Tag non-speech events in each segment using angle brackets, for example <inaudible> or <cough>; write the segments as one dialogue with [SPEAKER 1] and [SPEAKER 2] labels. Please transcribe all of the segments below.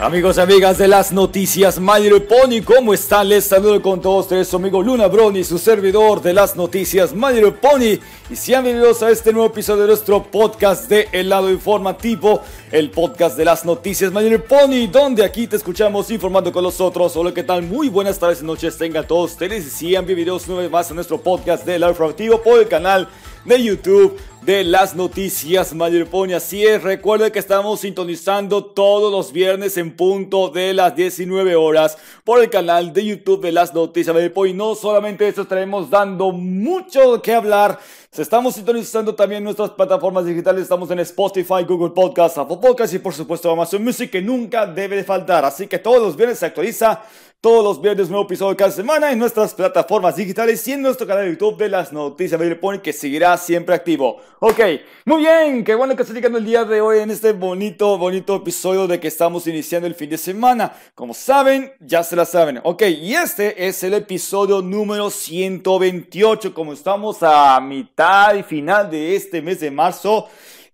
[SPEAKER 1] Amigos y amigas de las noticias My Pony, ¿cómo están? Les saludo con todos ustedes, su amigo Luna Brony, su servidor de las noticias My Pony. Y sean bienvenidos a este nuevo episodio de nuestro podcast de El lado informativo, el podcast de las noticias My Pony, donde aquí te escuchamos informando con los otros. Hola, ¿qué tal? Muy buenas tardes y noches tengan todos ustedes y sean bienvenidos una vez más a nuestro podcast de El lado informativo por el canal de YouTube de las noticias Pony. Así es, recuerden que estamos sintonizando todos los viernes en punto de las 19 horas por el canal de YouTube de las noticias Pony. No solamente eso, estaremos dando mucho que hablar. Estamos sintonizando también nuestras plataformas digitales. Estamos en Spotify, Google Podcast, Apple Podcast y por supuesto Amazon Music que nunca debe de faltar. Así que todos los viernes se actualiza todos los viernes nuevo episodio cada semana en nuestras plataformas digitales y en nuestro canal de YouTube de las noticias de Pony que seguirá siempre activo. Ok, muy bien, qué bueno que estoy llegando el día de hoy en este bonito, bonito episodio de que estamos iniciando el fin de semana. Como saben, ya se la saben. Ok, y este es el episodio número 128, como estamos a mitad y final de este mes de marzo.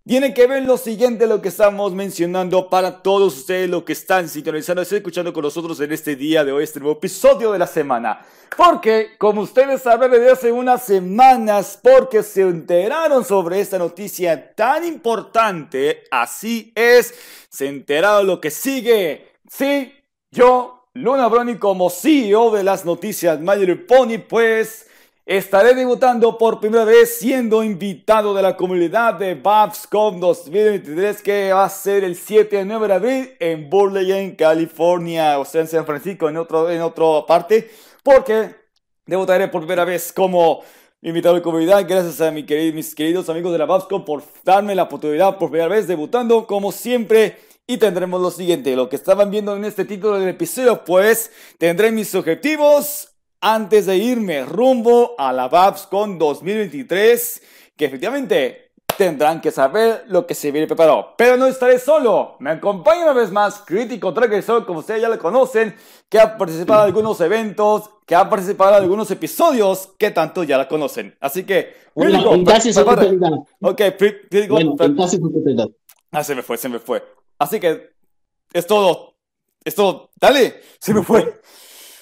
[SPEAKER 1] Tiene que ver lo siguiente, lo que estamos mencionando para todos ustedes, lo que están sintonizando, y escuchando con nosotros en este día de hoy, este nuevo episodio de la semana. Porque, como ustedes saben desde hace unas semanas, porque se enteraron sobre esta noticia tan importante, así es, se enteraron lo que sigue. Sí, yo, Luna Brony, como CEO de las noticias Mayor Pony, pues Estaré debutando por primera vez siendo invitado de la comunidad de Babscom 2023 que va a ser el 7 y 9 de abril en Burlingame, California, o sea, en San Francisco, en, otro, en otra parte, porque debutaré por primera vez como invitado de comunidad. Gracias a mis queridos amigos de la Babscom por darme la oportunidad por primera vez debutando como siempre. Y tendremos lo siguiente, lo que estaban viendo en este título del episodio, pues tendré mis objetivos, antes de irme rumbo a la con 2023, que efectivamente tendrán que saber lo que se viene preparado. Pero no estaré solo. Me acompaña una vez más Crítico Tracker como ustedes ya lo conocen, que ha participado en algunos eventos, que ha participado en algunos episodios que tanto ya la conocen. Así que,
[SPEAKER 2] crítico,
[SPEAKER 1] Ok, crítico. Ah, se me fue, se me fue. Así que, es todo. Es todo. Dale, se me fue.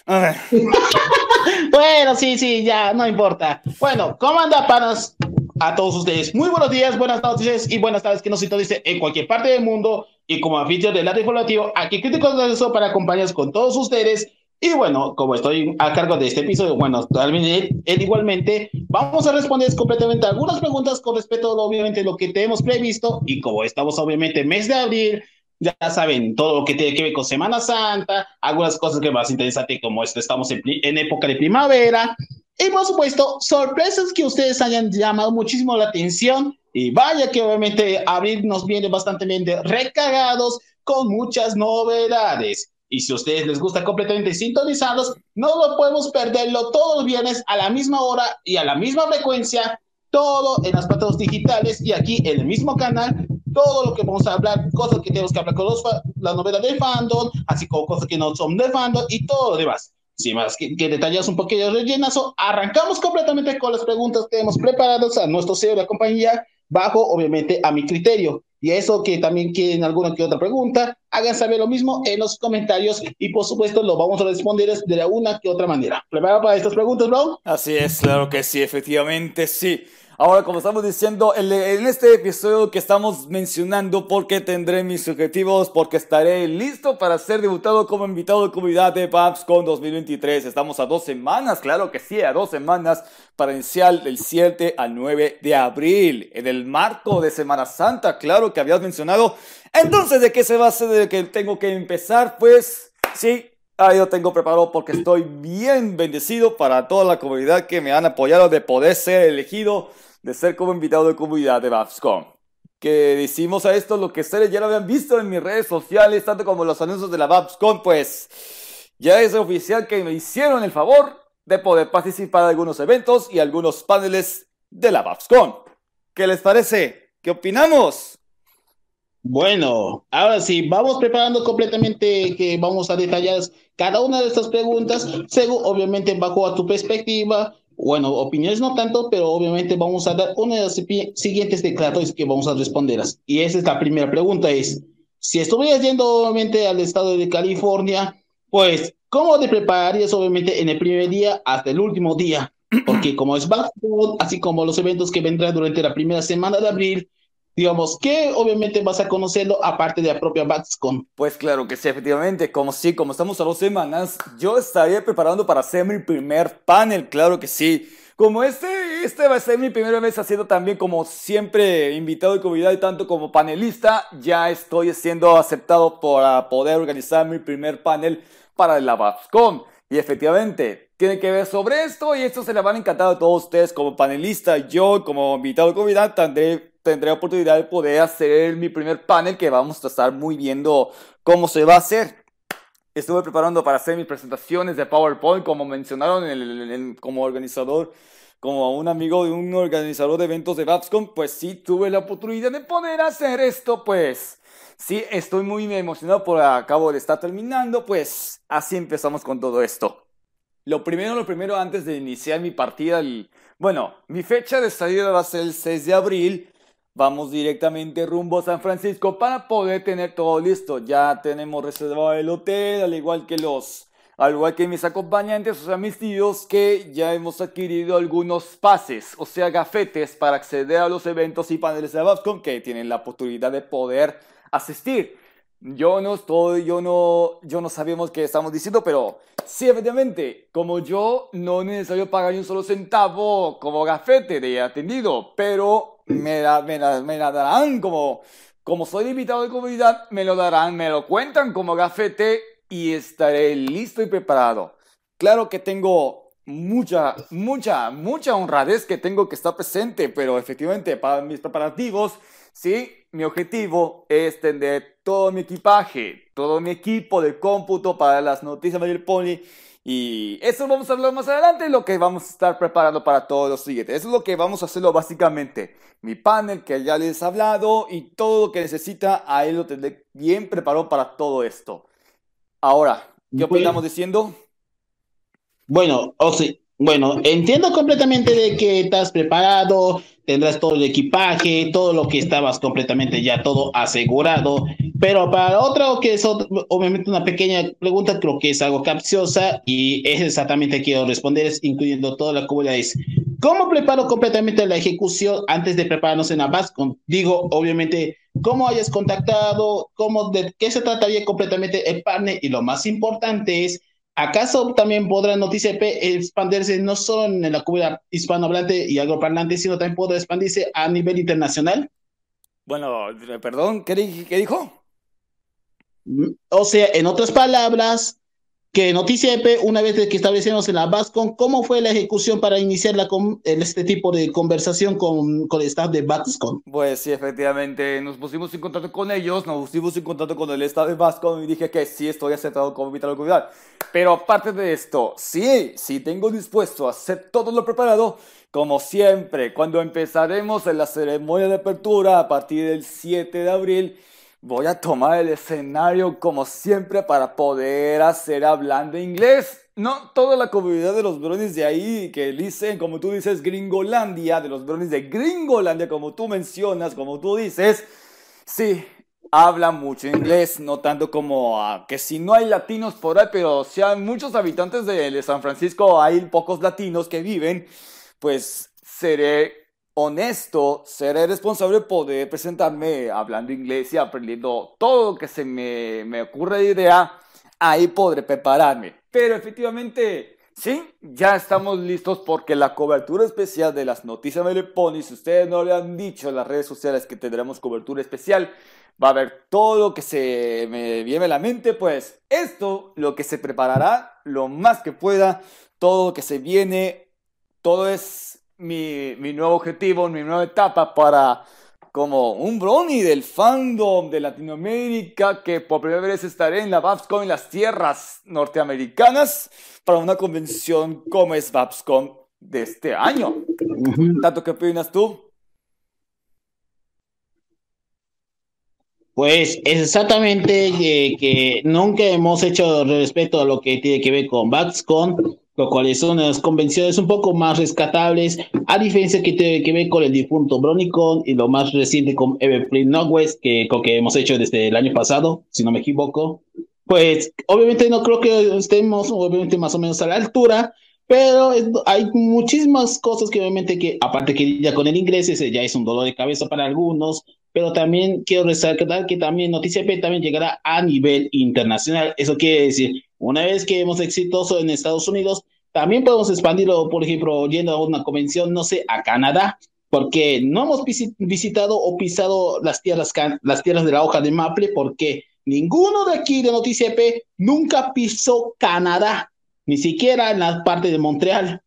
[SPEAKER 1] <laughs>
[SPEAKER 2] bueno, sí, sí, ya, no importa. Bueno, ¿cómo anda, panas? A todos ustedes, muy buenos días, buenas noches y buenas tardes que nos dice en cualquier parte del mundo. Y como anfitrión del lado informativo, aquí Críticos de eso para acompañarnos con todos ustedes. Y bueno, como estoy a cargo de este episodio, bueno, también él, igualmente, vamos a responder completamente algunas preguntas con respecto a obviamente lo que tenemos previsto. Y como estamos obviamente mes de abril, ya saben, todo lo que tiene que ver con Semana Santa, algunas cosas que más interesantes como esto, estamos en, época de primavera, y por supuesto, sorpresas que ustedes hayan llamado muchísimo la atención, y vaya que obviamente abril nos viene bastante recargados con muchas novedades. Y si a ustedes les gusta completamente sintonizados, no lo podemos perderlo todos los viernes a la misma hora y a la misma frecuencia, todo en las plataformas digitales y aquí en el mismo canal todo lo que vamos a hablar, cosas que tenemos que hablar con los, las novedades de fandom, así como cosas que no son de fandom y todo lo demás. Sin más que, que un poquillo de rellenazo, arrancamos completamente con las preguntas que hemos preparado a nuestro CEO de la compañía, bajo obviamente a mi criterio. Y eso que también quieren alguna que otra pregunta, hagan saber lo mismo en los comentarios y por supuesto lo vamos a responder de la una que otra manera. ¿Preparado para estas preguntas, bro?
[SPEAKER 1] Así es, claro que sí, efectivamente sí. Ahora, como estamos diciendo, en este episodio que estamos mencionando, porque tendré mis objetivos, porque estaré listo para ser debutado como invitado de comunidad de con 2023. Estamos a dos semanas, claro que sí, a dos semanas para iniciar del 7 al 9 de abril, en el marco de Semana Santa, claro que habías mencionado. Entonces, ¿de qué se hacer? ¿De que tengo que empezar? Pues sí, Ahí lo tengo preparado porque estoy bien bendecido para toda la comunidad que me han apoyado de poder ser elegido de ser como invitado de comunidad de Babscom. Que decimos a esto lo que ustedes ya lo habían visto en mis redes sociales, tanto como los anuncios de la Babscom, pues ya es oficial que me hicieron el favor de poder participar en algunos eventos y algunos paneles de la Babscom. ¿Qué les parece? ¿Qué opinamos?
[SPEAKER 2] Bueno, ahora sí, vamos preparando completamente que vamos a detallar cada una de estas preguntas, según obviamente bajo a tu perspectiva, bueno, opiniones no tanto, pero obviamente vamos a dar una de las siguientes declaratorias que vamos a responderlas. Y esa es la primera pregunta, es, si estuvieras yendo obviamente al estado de California, pues, ¿cómo te prepararías obviamente en el primer día hasta el último día? Porque como es basketball, así como los eventos que vendrán durante la primera semana de abril, digamos, que obviamente vas a conocerlo aparte de la propia BatsCon.
[SPEAKER 1] Pues claro que sí, efectivamente, como sí, como estamos a dos semanas, yo estaría preparando para hacer mi primer panel, claro que sí. Como este, este va a ser mi primera vez haciendo también como siempre invitado de comunidad y tanto como panelista, ya estoy siendo aceptado para poder organizar mi primer panel para la BatsCon. Y efectivamente, tiene que ver sobre esto y esto se le van a encantar a todos ustedes como panelista. Yo como invitado de comunidad tendré tendré oportunidad de poder hacer mi primer panel que vamos a estar muy viendo cómo se va a hacer. Estuve preparando para hacer mis presentaciones de PowerPoint, como mencionaron el, como organizador, como un amigo de un organizador de eventos de Babscom, pues sí tuve la oportunidad de poder hacer esto, pues sí estoy muy emocionado por acabo de estar terminando, pues así empezamos con todo esto. Lo primero, lo primero, antes de iniciar mi partida, el, bueno, mi fecha de salida va a ser el 6 de abril, Vamos directamente rumbo a San Francisco para poder tener todo listo. Ya tenemos reservado el hotel, al igual que los, al igual que mis acompañantes, o sea, mis tíos, que ya hemos adquirido algunos pases, o sea, gafetes para acceder a los eventos y paneles de Babscom que tienen la oportunidad de poder asistir. Yo no estoy, yo no, yo no sabemos qué estamos diciendo, pero sí, efectivamente, como yo no es necesario pagar un solo centavo como gafete de atendido, pero me, da, me, me la darán como, como soy invitado de comunidad, me lo darán, me lo cuentan como gafete y estaré listo y preparado. Claro que tengo mucha, mucha, mucha honradez que tengo que estar presente, pero efectivamente para mis preparativos, sí, mi objetivo es tener todo mi equipaje, todo mi equipo de cómputo para las noticias del Pony y eso vamos a hablar más adelante, lo que vamos a estar preparando para todos los siguientes. Eso es lo que vamos a hacerlo básicamente. Mi panel que ya les he hablado y todo lo que necesita, ahí lo tendré bien preparado para todo esto. Ahora, ¿qué opinamos diciendo?
[SPEAKER 2] Bueno, o sea, bueno, entiendo completamente de que estás preparado, tendrás todo el equipaje, todo lo que estabas completamente ya todo asegurado. Pero para otro que es obviamente una pequeña pregunta, creo que es algo capciosa y es exactamente quiero responder, es incluyendo toda la comunidad. Es, ¿Cómo preparo completamente la ejecución antes de prepararnos en BASCON? Digo, obviamente, ¿cómo hayas contactado? ¿Cómo, ¿De qué se trataría completamente el partner? Y lo más importante es, ¿Acaso también podrá Noticia P expandirse no solo en la comunidad hispanohablante y agroparlante, sino también podrá expandirse a nivel internacional?
[SPEAKER 1] Bueno, perdón, ¿qué, dijo?
[SPEAKER 2] Mm, o sea, en otras palabras, que Noticia EP, una vez que establecemos en la BASCON, ¿cómo fue la ejecución para iniciar la este tipo de conversación con, con el staff de BASCON?
[SPEAKER 1] Pues sí, efectivamente, nos pusimos en contacto con ellos, nos pusimos en contacto con el staff de BASCON y dije que sí estoy aceptado como invitado a comunidad. Pero aparte de esto, sí, sí tengo dispuesto a hacer todo lo preparado, como siempre, cuando empezaremos en la ceremonia de apertura a partir del 7 de abril Voy a tomar el escenario como siempre para poder hacer hablando inglés. No toda la comunidad de los bronies de ahí que dicen, como tú dices, Gringolandia, de los bronies de Gringolandia, como tú mencionas, como tú dices. Sí, habla mucho inglés, no tanto como que si no hay latinos por ahí, pero si hay muchos habitantes de San Francisco, hay pocos latinos que viven, pues seré honesto, seré responsable de poder presentarme hablando inglés y aprendiendo todo lo que se me, me ocurre de idea, ahí podré prepararme. Pero efectivamente, sí, ya estamos listos porque la cobertura especial de las noticias de Pony, si ustedes no le han dicho en las redes sociales que tendremos cobertura especial, va a ver todo lo que se me viene a la mente, pues esto, lo que se preparará lo más que pueda, todo lo que se viene, todo es mi, mi nuevo objetivo, mi nueva etapa para como un brony del fandom de Latinoamérica que por primera vez estaré en la Babscon en las tierras norteamericanas para una convención como es Babscon de este año. ¿Tanto qué opinas tú?
[SPEAKER 2] Pues exactamente que, que nunca hemos hecho respeto a lo que tiene que ver con Babscon lo cual son unas convenciones un poco más rescatables, a diferencia que tiene que ver con el difunto Bronicon y lo más reciente con Everfree Northwest, que que hemos hecho desde el año pasado, si no me equivoco. Pues obviamente no creo que estemos obviamente más o menos a la altura, pero hay muchísimas cosas que obviamente que, aparte que ya con el inglés, ese ya es un dolor de cabeza para algunos, pero también quiero resaltar que también Noticia P también llegará a nivel internacional. Eso quiere decir, una vez que hemos exitoso en Estados Unidos, también podemos expandirlo, por ejemplo, yendo a una convención, no sé, a Canadá, porque no hemos visitado o pisado las tierras, las tierras de la hoja de maple, porque ninguno de aquí de Noticia P nunca pisó Canadá ni siquiera en la parte de Montreal.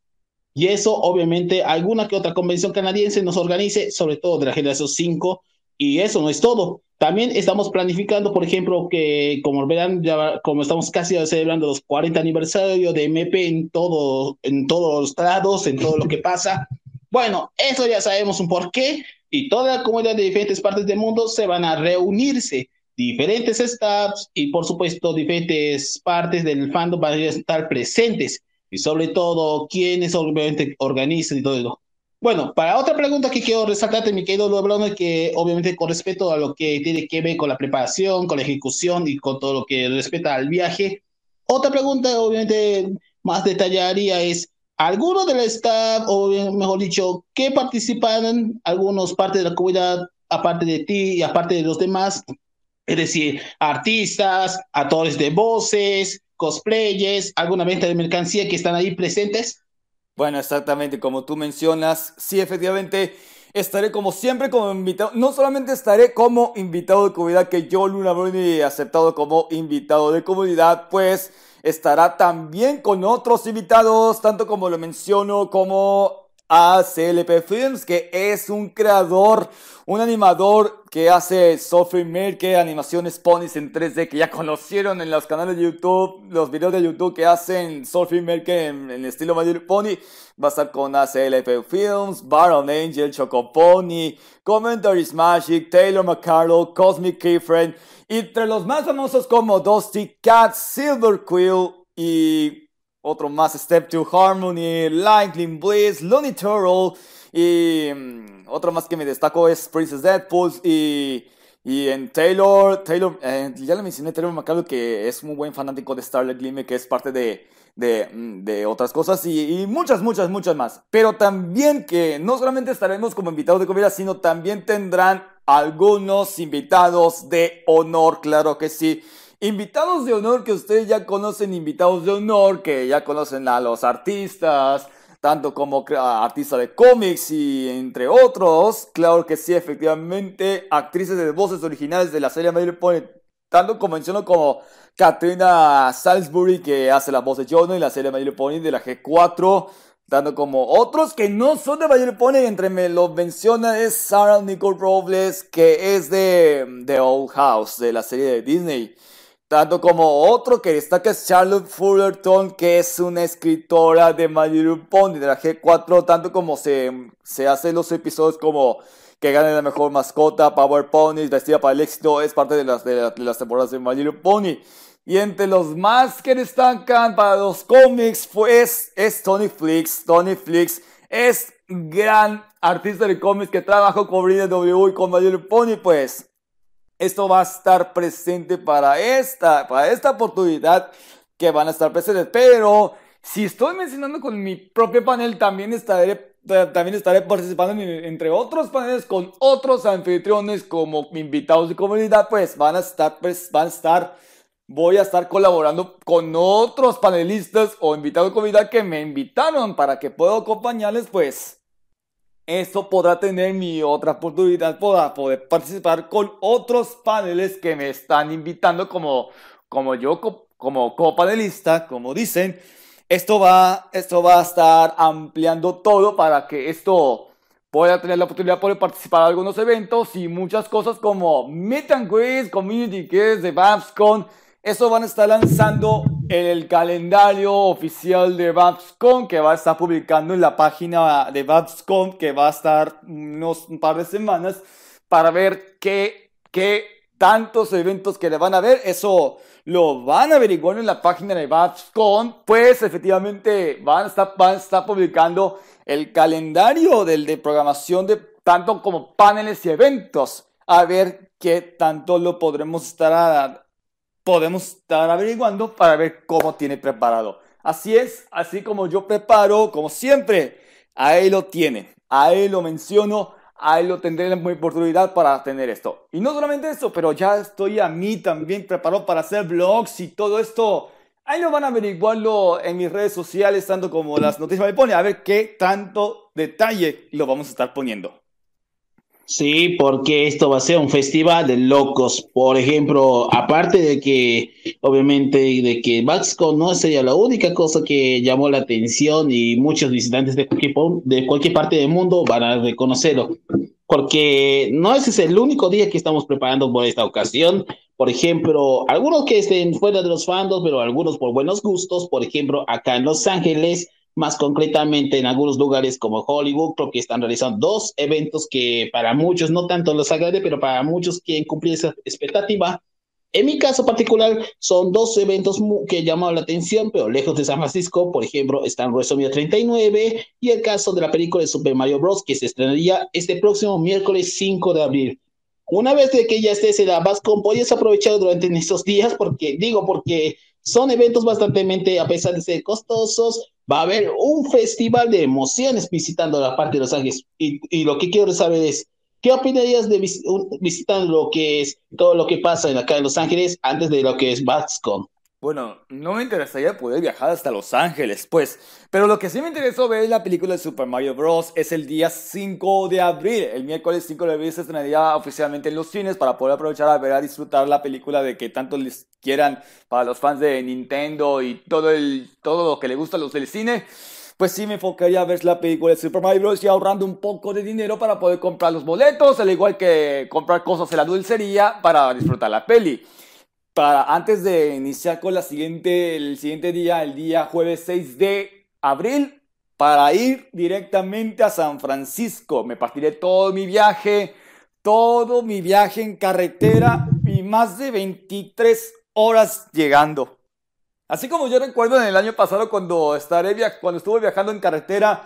[SPEAKER 2] Y eso, obviamente, alguna que otra convención canadiense nos organice, sobre todo de la generación 5, y eso no es todo. También estamos planificando, por ejemplo, que como verán, ya, como estamos casi celebrando los 40 aniversarios de MP en, todo, en todos los lados, en todo lo que pasa. Bueno, eso ya sabemos un porqué y toda la comunidad de diferentes partes del mundo se van a reunirse diferentes staffs y por supuesto diferentes partes del fandom van a estar presentes y sobre todo quienes obviamente organizan y todo eso. Bueno, para otra pregunta que quiero resaltarte, mi querido Luis que obviamente con respecto a lo que tiene que ver con la preparación, con la ejecución y con todo lo que respecta al viaje, otra pregunta obviamente más detallaría es, ¿alguno del staff, o mejor dicho, que participan algunos partes de la comunidad, aparte de ti y aparte de los demás, es decir, artistas, actores de voces, cosplayers, alguna venta de mercancía que están ahí presentes.
[SPEAKER 1] Bueno, exactamente, como tú mencionas, sí, efectivamente, estaré como siempre como invitado, no solamente estaré como invitado de comunidad, que yo, Luna Bruni, aceptado como invitado de comunidad, pues estará también con otros invitados, tanto como lo menciono, como a CLP Films, que es un creador, un animador que hace software que animaciones ponies en 3D, que ya <laughs> conocieron en los canales de YouTube, los videos de YouTube que hacen software Maker en, en estilo My Pony. Va a estar con ACLP Films, Baron Angel, Choco Pony, Commentaries Magic, Taylor McCarroll, Cosmic Keyfriend, entre los más famosos como Dusty Cat, Silver Quill y otro más, Step to Harmony, Lightning Bliss, Looney Turtle. Y mm, otro más que me destaco es Princess Deadpool. Y, y en Taylor, Taylor eh, ya le mencioné Taylor McCallum que es muy buen fanático de Starlight Glimmer, que es parte de, de, mm, de otras cosas y, y, muchas, muchas, muchas más. Pero también que no solamente estaremos como invitados de comida, sino también tendrán algunos invitados de honor, claro que sí. Invitados de honor que ustedes ya conocen, invitados de honor que ya conocen a los artistas, tanto como artistas de cómics y entre otros. Claro que sí, efectivamente, actrices de voces originales de la serie My Pony, tanto como menciono como Katrina Salisbury, que hace la voz de Jonah en la serie My Pony de la G4 tanto como otros que no son de My Pony, entre me lo menciona es Sarah Nicole Robles, que es de The Old House, de la serie de Disney. Tanto como otro que destaca es Charlotte Fullerton, que es una escritora de My Little Pony de la G4, tanto como se, se hace los episodios como que gane la mejor mascota, Power Ponies, vestida para el éxito, es parte de las, de, las temporadas de My Little Pony. Y entre los más que destacan para los cómics, pues es Tony Flix. Tony Flix es gran artista de cómics que trabajó con W y con My Little Pony, pues esto va a estar presente para esta, para esta oportunidad que van a estar presentes. Pero si estoy mencionando con mi propio panel, también estaré, también estaré participando entre otros paneles con otros anfitriones como invitados de comunidad, pues van a estar, pues, van a estar, voy a estar colaborando con otros panelistas o invitados de comunidad que me invitaron para que pueda acompañarles, pues esto podrá tener mi otra oportunidad para poder participar con otros paneles que me están invitando como, como yo, como copanelista, como dicen. Esto va, esto va a estar ampliando todo para que esto pueda tener la oportunidad de participar en algunos eventos y muchas cosas como Meet and Greet, Community Kids de Babscon. Eso van a estar lanzando el calendario oficial de Babscon que va a estar publicando en la página de Babscon que va a estar unos un par de semanas para ver qué, qué tantos eventos que le van a ver. Eso lo van a averiguar en la página de Babscon. Pues efectivamente van a estar, van a estar publicando el calendario del de programación de tanto como paneles y eventos. A ver qué tanto lo podremos estar podemos estar averiguando para ver cómo tiene preparado. Así es, así como yo preparo, como siempre, ahí lo tiene, ahí lo menciono, ahí lo tendré la oportunidad para tener esto. Y no solamente eso, pero ya estoy a mí también preparado para hacer vlogs y todo esto. Ahí lo van a averiguarlo en mis redes sociales, tanto como las noticias me pone, a ver qué tanto detalle lo vamos a estar poniendo.
[SPEAKER 2] Sí, porque esto va a ser un festival de locos. Por ejemplo, aparte de que, obviamente, de que Baxco no sería la única cosa que llamó la atención y muchos visitantes de cualquier, de cualquier parte del mundo van a reconocerlo. Porque no ese es el único día que estamos preparando por esta ocasión. Por ejemplo, algunos que estén fuera de los fandos, pero algunos por buenos gustos. Por ejemplo, acá en Los Ángeles más concretamente en algunos lugares como Hollywood, creo que están realizando dos eventos que para muchos no tanto los agrade, pero para muchos quieren cumplir esa expectativa. En mi caso particular, son dos eventos que llaman la atención, pero lejos de San Francisco. Por ejemplo, están WrestleMania 39 y el caso de la película de Super Mario Bros. que se estrenaría este próximo miércoles 5 de abril. Una vez de que ya estés en la Bascom, puedes aprovechar durante <laughs> estos días, porque digo, porque son eventos bastante, a pesar de ser costosos, va a haber un festival de emociones visitando la parte de Los Ángeles. Y, lo que quiero saber es, ¿qué opinarías de visitar lo que es todo lo que pasa en acá en Los Ángeles antes de lo que es BatsCon?
[SPEAKER 1] Bueno, no me interesaría poder viajar hasta Los Ángeles, pues, pero lo que sí me interesó ver la película de Super Mario Bros. es el día 5 de abril. El miércoles 5 de abril se estrenaría oficialmente en los cines para poder aprovechar a ver a disfrutar la película de que tanto les quieran para los fans de Nintendo y todo, el, todo lo que le gusta a los del cine. Pues sí, me enfocaría a ver la película de Super Mario Bros. y ahorrando un poco de dinero para poder comprar los boletos, al igual que comprar cosas en la dulcería para disfrutar la peli para antes de iniciar con la siguiente, el siguiente día, el día jueves 6 de abril, para ir directamente a San Francisco. Me partiré todo mi viaje, todo mi viaje en carretera y más de 23 horas llegando. Así como yo recuerdo en el año pasado cuando, estaré cuando estuve viajando en carretera,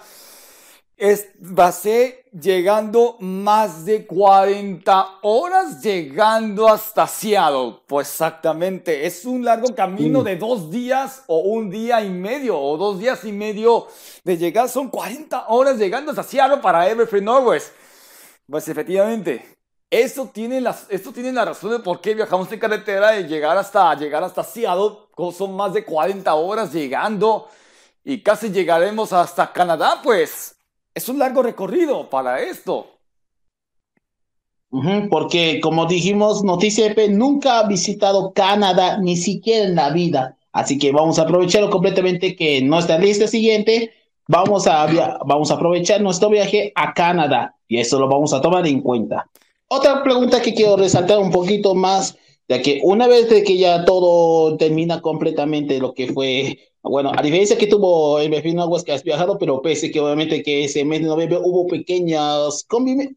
[SPEAKER 1] es, basé llegando más de 40 horas llegando hasta Seattle. Pues exactamente, es un largo camino de dos días o un día y medio o dos días y medio de llegar. Son 40 horas llegando hasta Seattle para Everfree Norwest. Pues efectivamente, eso tiene las, esto tiene la razón de por qué viajamos en carretera y llegar hasta, llegar hasta Seattle. Son más de 40 horas llegando y casi llegaremos hasta Canadá, pues. Es un largo recorrido para esto.
[SPEAKER 2] porque, como dijimos, Noticia EP nunca ha visitado Canadá, ni siquiera en la vida. Así que vamos a aprovecharlo completamente que nuestra lista siguiente, vamos a, vamos a aprovechar nuestro viaje a Canadá y eso lo vamos a tomar en cuenta. Otra pregunta que quiero resaltar un poquito más, de que una vez de que ya todo termina completamente lo que fue bueno, a diferencia que tuvo el vecino Aguas que has viajado, pero pese que obviamente que ese mes de noviembre hubo pequeñas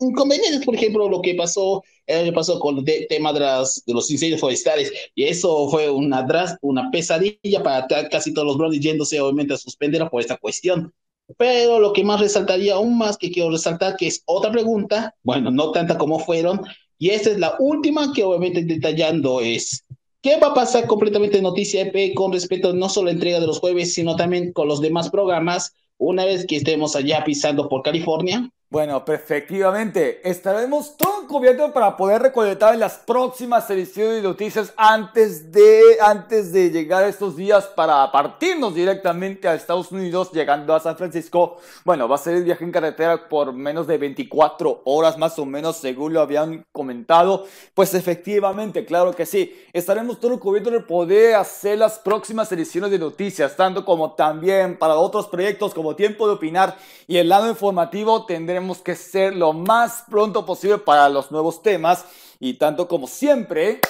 [SPEAKER 2] inconvenientes, por ejemplo, lo que pasó el año pasado con el tema de, de los incendios forestales, y eso fue una, una pesadilla para casi todos los brownies yéndose obviamente a suspender por esta cuestión. Pero lo que más resaltaría aún más que quiero resaltar, que es otra pregunta, bueno, no tanta como fueron, Y esta es la última que obviamente detallando es qué va a pasar completamente en Noticia EP con respecto no solo a la entrega de los jueves, sino también con los demás programas una vez que estemos allá pisando por California.
[SPEAKER 1] Bueno, efectivamente, estaremos todo cubierto para poder recolectar en las próximas ediciones de noticias antes de, antes de llegar estos días para partirnos directamente a Estados Unidos, llegando a San Francisco. Bueno, va a ser el viaje en carretera por menos de 24 horas más o menos, según lo habían comentado. Pues efectivamente, claro que sí, estaremos todo cubiertos de poder hacer las próximas ediciones de noticias, tanto como también para otros proyectos como Tiempo de Opinar y el lado informativo tendremos que ser lo más pronto posible para los nuevos temas. Y tanto como siempre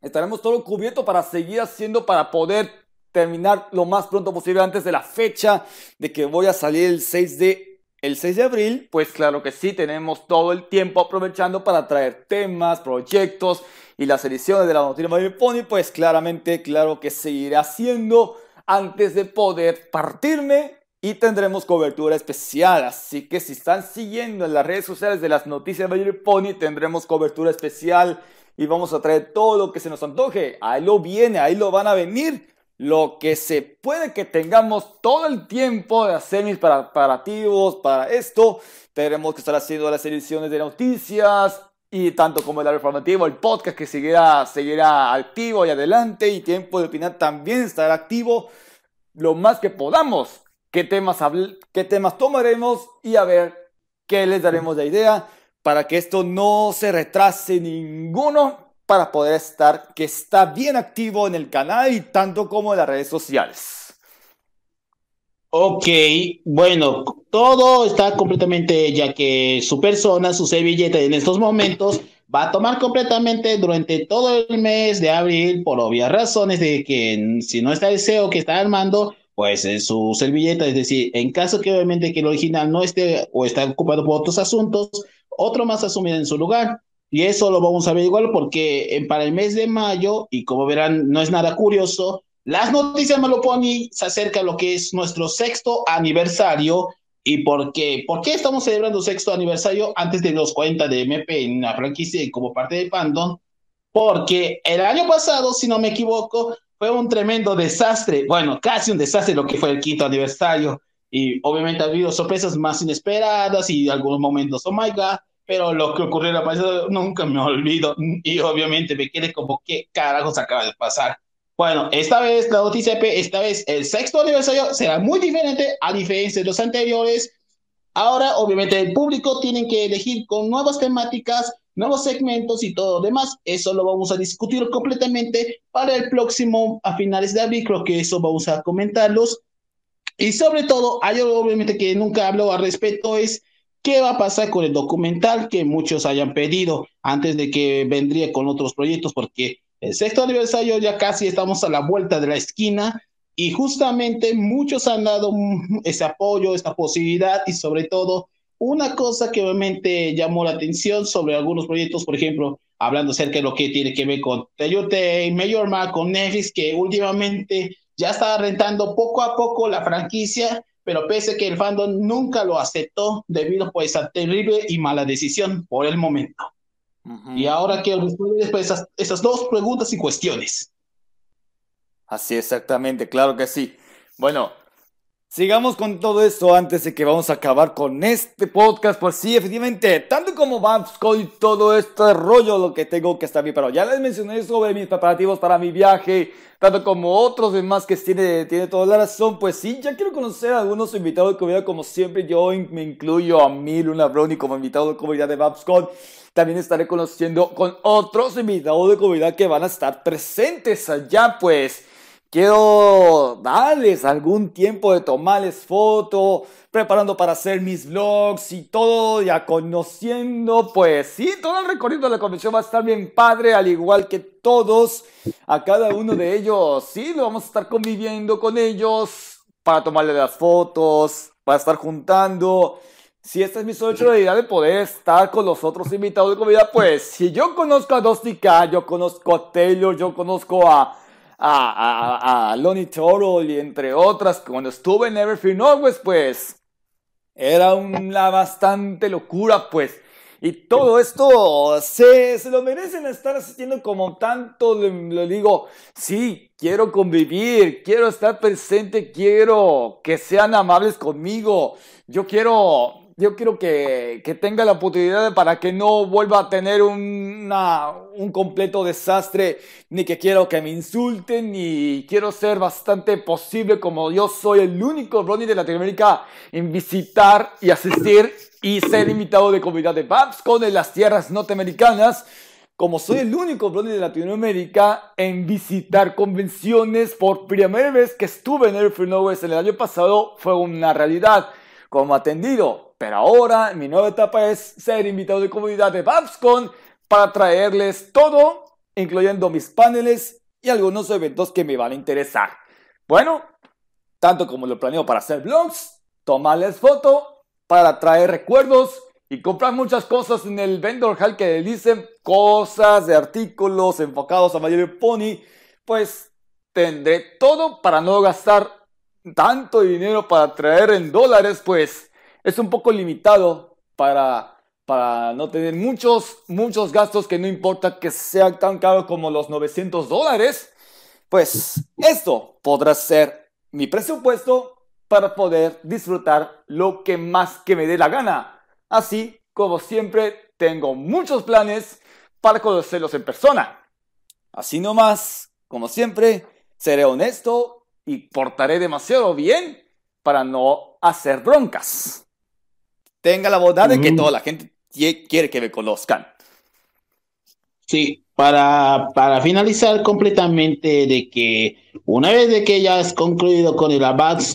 [SPEAKER 1] estaremos todo cubierto para seguir haciendo para poder terminar lo más pronto posible antes de la fecha de que voy a salir el 6 de el 6 de abril, pues claro que sí, tenemos todo el tiempo aprovechando para traer temas, proyectos y las ediciones de la noticia de Pony, pues claramente, claro que seguiré haciendo antes de poder partirme y tendremos cobertura especial. Así que si están siguiendo en las redes sociales de las noticias de Pony, tendremos cobertura especial y vamos a traer todo lo que se nos antoje. Ahí lo viene, ahí lo van a venir. Lo que se puede que tengamos todo el tiempo de hacer mis preparativos para esto. Tendremos que estar haciendo las ediciones de noticias y tanto como el informativo, el podcast que seguirá, seguirá activo y adelante y tiempo de opinar también estará activo lo más que podamos qué temas, qué temas tomaremos y a ver qué les daremos de idea para que esto no se retrase ninguno para poder estar, que está bien activo en el canal y tanto como en las redes sociales.
[SPEAKER 2] Ok, bueno, todo está completamente, ya que su persona, su servilleta en estos momentos va a tomar completamente durante todo el mes de abril, por obvias razones de que si no está el SEO que está armando, pues en su servilleta, es decir, en caso que obviamente que el original no esté o está ocupado por otros asuntos, otro más asumido en su lugar. Y eso lo vamos a ver igual porque para el mes de mayo, y como verán, no es nada curioso, las noticias me lo ponen se acerca a lo que es nuestro sexto aniversario. ¿Y por qué? ¿Por qué estamos celebrando sexto aniversario antes de los 40 de MP en la franquicia y como parte de fandom? Porque el año pasado, si no me equivoco, fue un tremendo desastre, bueno, casi un desastre lo que fue el quinto aniversario. Y obviamente ha habido sorpresas más inesperadas y algunos momentos, oh my god, pero lo que ocurrió en la pasada nunca me olvido. Y obviamente me quedé como, ¿qué carajos acaba de pasar? Bueno, esta vez la noticia, esta vez el sexto aniversario será muy diferente a diferencia de los anteriores. Ahora, obviamente, el público tiene que elegir con nuevas temáticas nuevos segmentos y todo lo demás. Eso lo vamos a discutir completamente para el próximo, a finales de abril, creo que eso vamos a comentarlos. Y sobre todo, hay algo obviamente que nunca hablo al respecto, es qué va a pasar con el documental que muchos hayan pedido antes de que vendría con otros proyectos, porque el sexto aniversario ya casi estamos a la vuelta de la esquina y justamente muchos han dado ese apoyo, esta posibilidad y sobre todo una cosa que obviamente llamó la atención sobre algunos proyectos, por ejemplo, hablando acerca de lo que tiene que ver con Teyute, Mayor Mac, con Netflix, que últimamente ya está rentando poco a poco la franquicia, pero pese a que el fandom nunca lo aceptó debido pues a terrible y mala decisión por el momento. Y ahora quiero responder pues, esas, esas dos preguntas y cuestiones.
[SPEAKER 1] Así exactamente, claro que sí. Bueno, Sigamos con todo esto antes de que vamos a acabar con este podcast. Pues sí, efectivamente, tanto como Babsco y todo este rollo, lo que tengo que estar bien. Ya les mencioné sobre mis preparativos para mi viaje, tanto como otros demás que tiene, tiene toda la razón. Pues sí, ya quiero conocer a algunos invitados de comunidad, como siempre. Yo me incluyo a mí, Luna Brownie, como invitado de comunidad de Babsco. También estaré conociendo con otros invitados de comunidad que van a estar presentes allá, pues Quiero darles algún tiempo de tomarles foto, preparando para hacer mis vlogs y todo, ya conociendo, pues sí, todo el recorrido de la convención va a estar bien padre, al igual que todos, a cada uno de ellos, sí, lo vamos a estar conviviendo con ellos para tomarle las fotos, para estar juntando. Si esta es mi idea de poder estar con los otros invitados de comida, pues si yo conozco a Dostika, yo conozco a Taylor, yo conozco a a, a, a Lonnie Toro y entre otras, cuando estuve en Everfield Northwest, pues era una bastante locura, pues. Y todo esto se, se lo merecen estar asistiendo como tanto le, digo, sí, quiero convivir, quiero estar presente, quiero que sean amables conmigo, yo quiero, yo quiero que, que tenga la oportunidad para que no vuelva a tener una, un completo desastre, ni que quiero que me insulten, ni quiero ser bastante posible como yo soy el único Ronnie de Latinoamérica en visitar y asistir y ser invitado de comunidad de Babscon en las tierras norteamericanas, como soy el único blondie de Latinoamérica en visitar convenciones por primera vez que estuve en el Free West el año pasado, fue una realidad como atendido. Pero ahora mi nueva etapa es ser invitado de comunidad de Babscon para traerles todo, incluyendo mis paneles y algunos eventos que me van a interesar. Bueno, tanto como lo planeo para hacer vlogs, tomarles foto para traer recuerdos y comprar muchas cosas en el vendor hall que dicen cosas de artículos enfocados a mayor Pony, pues tendré todo para no gastar tanto dinero para traer en dólares, pues es un poco limitado para, para no tener muchos, muchos gastos que no importa que sean tan caros como los 900 dólares, pues esto podrá ser mi presupuesto para poder disfrutar lo que más que me dé la gana. Así como siempre, tengo muchos planes para conocerlos en persona. Así nomás, como siempre, seré honesto y portaré demasiado bien para no hacer broncas. Tenga la bondad de que toda la gente quiere que me conozcan.
[SPEAKER 2] Sí, para, para finalizar completamente de que una vez de que ya has concluido con el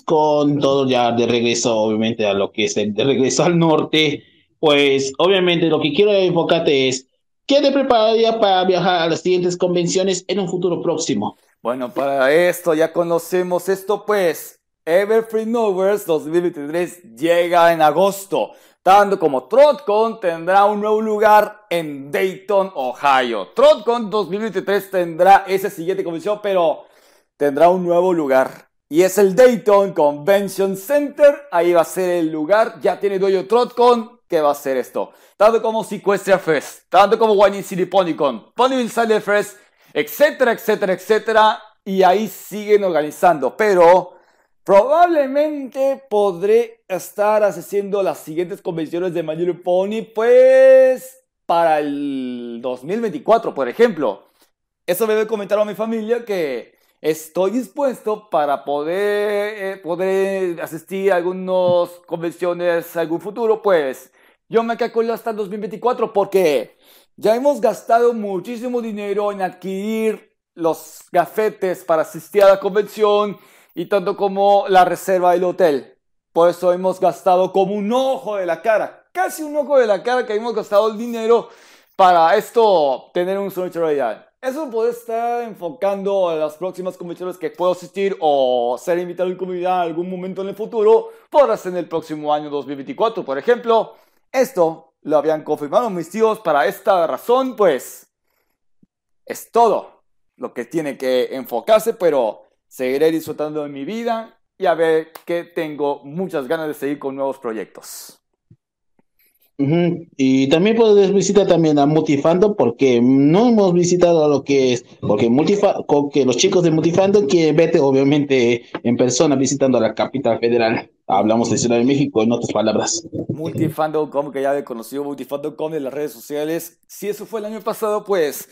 [SPEAKER 2] con todo ya de regreso, obviamente, a lo que es el de regreso al norte, pues obviamente lo que quiero enfocarte es, ¿qué te prepararía para viajar a las siguientes convenciones en un futuro próximo?
[SPEAKER 1] Bueno, para esto ya conocemos esto, pues Everfree Novers 2023 llega en agosto, tanto como TrotCon tendrá un nuevo lugar en Dayton, Ohio. TrotCon 2023 tendrá esa siguiente convención, pero tendrá un nuevo lugar. Y es el Dayton Convention Center. Ahí va a ser el lugar. Ya tiene dueño TrotCon. ¿Qué va a ser esto? Tanto como Sequestria Fest, tanto como Wine City PonyCon, Ponyville Insider Fest, etcétera, etcétera, etcétera. Y ahí siguen organizando. Pero probablemente podré estar haciendo las siguientes convenciones de My Pony, pues para el 2024, por ejemplo. Eso me comentar a mi familia que estoy dispuesto para poder, eh, poder asistir a algunas convenciones algún futuro, pues yo me calculo hasta el 2024 porque ya hemos gastado muchísimo dinero en adquirir los gafetes para asistir a la convención y tanto como la reserva del hotel. Por eso hemos gastado como un ojo de la cara, casi un ojo de la cara que hemos gastado el dinero para esto tener un sueño realidad. Eso puede estar enfocando a las próximas convenciones que puedo asistir o ser invitado en comunidad en algún momento en el futuro, podrá ser en el próximo año 2024, por ejemplo. Esto lo habían confirmado mis tíos para esta razón, pues es todo lo que tiene que enfocarse, pero seguiré disfrutando de mi vida y a ver que tengo muchas ganas de seguir con nuevos proyectos.
[SPEAKER 2] Y también puedes visitar también a Multifando porque no hemos visitado lo que es, porque que los chicos de Multifando quieren verte obviamente en persona visitando a la capital federal. Hablamos de Ciudad de México en otras palabras.
[SPEAKER 1] Multifandom.com, que ya he conocido Multifandom.com en las redes sociales. Si eso fue el año pasado, pues,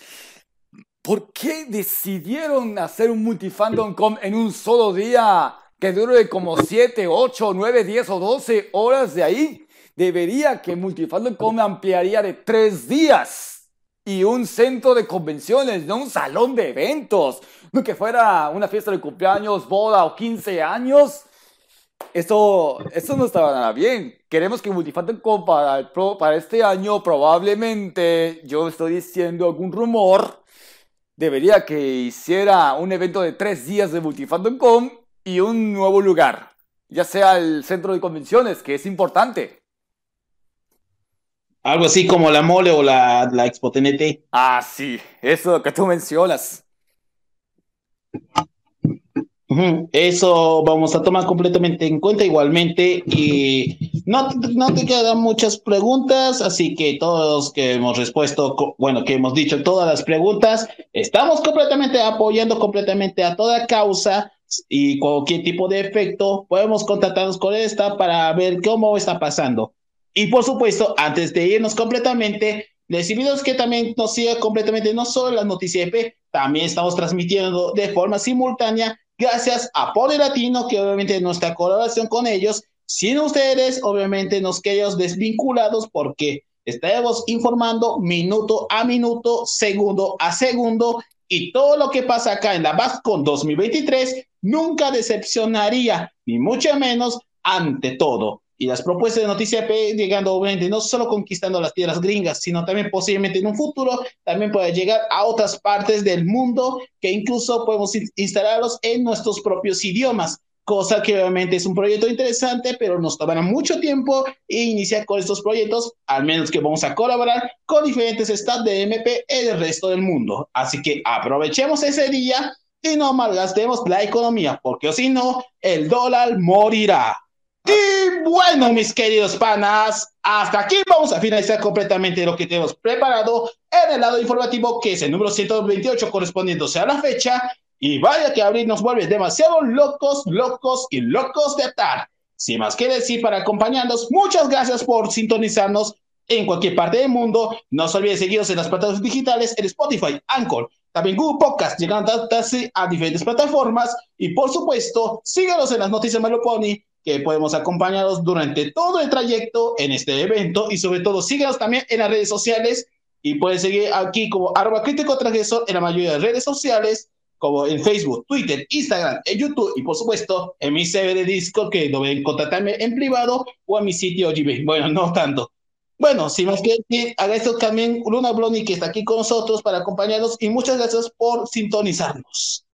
[SPEAKER 1] ¿por qué decidieron hacer un Multifandom.com en un solo día que dure como 7, 8, 9, 10 o 12 horas de ahí? debería que Multifandom ampliaría de tres días y un centro de convenciones, no un salón de eventos, no que fuera una fiesta de cumpleaños, boda o 15 años. Esto, esto no estaba nada bien. Queremos que Multifandom para, para este año probablemente, yo estoy diciendo algún rumor, debería que hiciera un evento de tres días de Multifandom y un nuevo lugar, ya sea el centro de convenciones, que es importante.
[SPEAKER 2] Algo así como la mole o la, la Expo TNT.
[SPEAKER 1] Ah, sí, eso que tú mencionas.
[SPEAKER 2] Eso vamos a tomar completamente en cuenta igualmente y no, no te quedan muchas preguntas, así que todos que hemos respuesto, bueno, que hemos dicho todas las preguntas, estamos completamente apoyando completamente a toda causa y cualquier tipo de efecto, podemos contactarnos con esta para ver cómo está pasando. Y por supuesto, antes de irnos completamente, les invito que también nos siga completamente no solo las noticias EP, también estamos transmitiendo de forma simultánea gracias a Poli Latino, que obviamente nuestra colaboración con ellos. Sin ustedes, obviamente nos quedamos desvinculados porque estaremos informando minuto a minuto, segundo a segundo, y todo lo que pasa acá en la BASCON 2023 nunca decepcionaría, ni mucho menos ante todo y las propuestas de Noticia P llegando obviamente no solo conquistando las tierras gringas, sino también posiblemente en un futuro también puede llegar a otras partes del mundo que incluso podemos instalarlos en nuestros propios idiomas, cosa que obviamente es un proyecto interesante, pero nos tomará mucho tiempo iniciar con estos proyectos, al menos que vamos a colaborar con diferentes estados de MP en el resto del mundo. Así que aprovechemos ese día y no malgastemos la economía, porque si no, el dólar morirá. Y bueno, mis queridos panas, hasta aquí vamos a finalizar completamente lo que tenemos preparado en el lado informativo, que es el número 128 correspondiéndose a la fecha. Y vaya que abrir nos vuelve demasiado locos, locos y locos de atar. Sin más que decir, para acompañarnos, muchas gracias por sintonizarnos en cualquier parte del mundo. No se olviden seguirnos en las plataformas digitales, en Spotify, Anchor, también Google Podcast, llegando a, a diferentes plataformas. Y por supuesto, síganos en las noticias Maloponi que podemos acompañarlos durante todo el trayecto en este evento y sobre todo síganos también en las redes sociales y pueden seguir aquí como arroba crítico transgresor en la mayoría de redes sociales como en Facebook, Twitter, Instagram, en YouTube y por supuesto en mi server de Discord que lo ven contactarme en privado o en mi sitio Gmail. Bueno, no tanto. Bueno, sin más que decir, agradezco también Luna Bloni que está aquí con nosotros para acompañarnos y muchas gracias por sintonizarnos.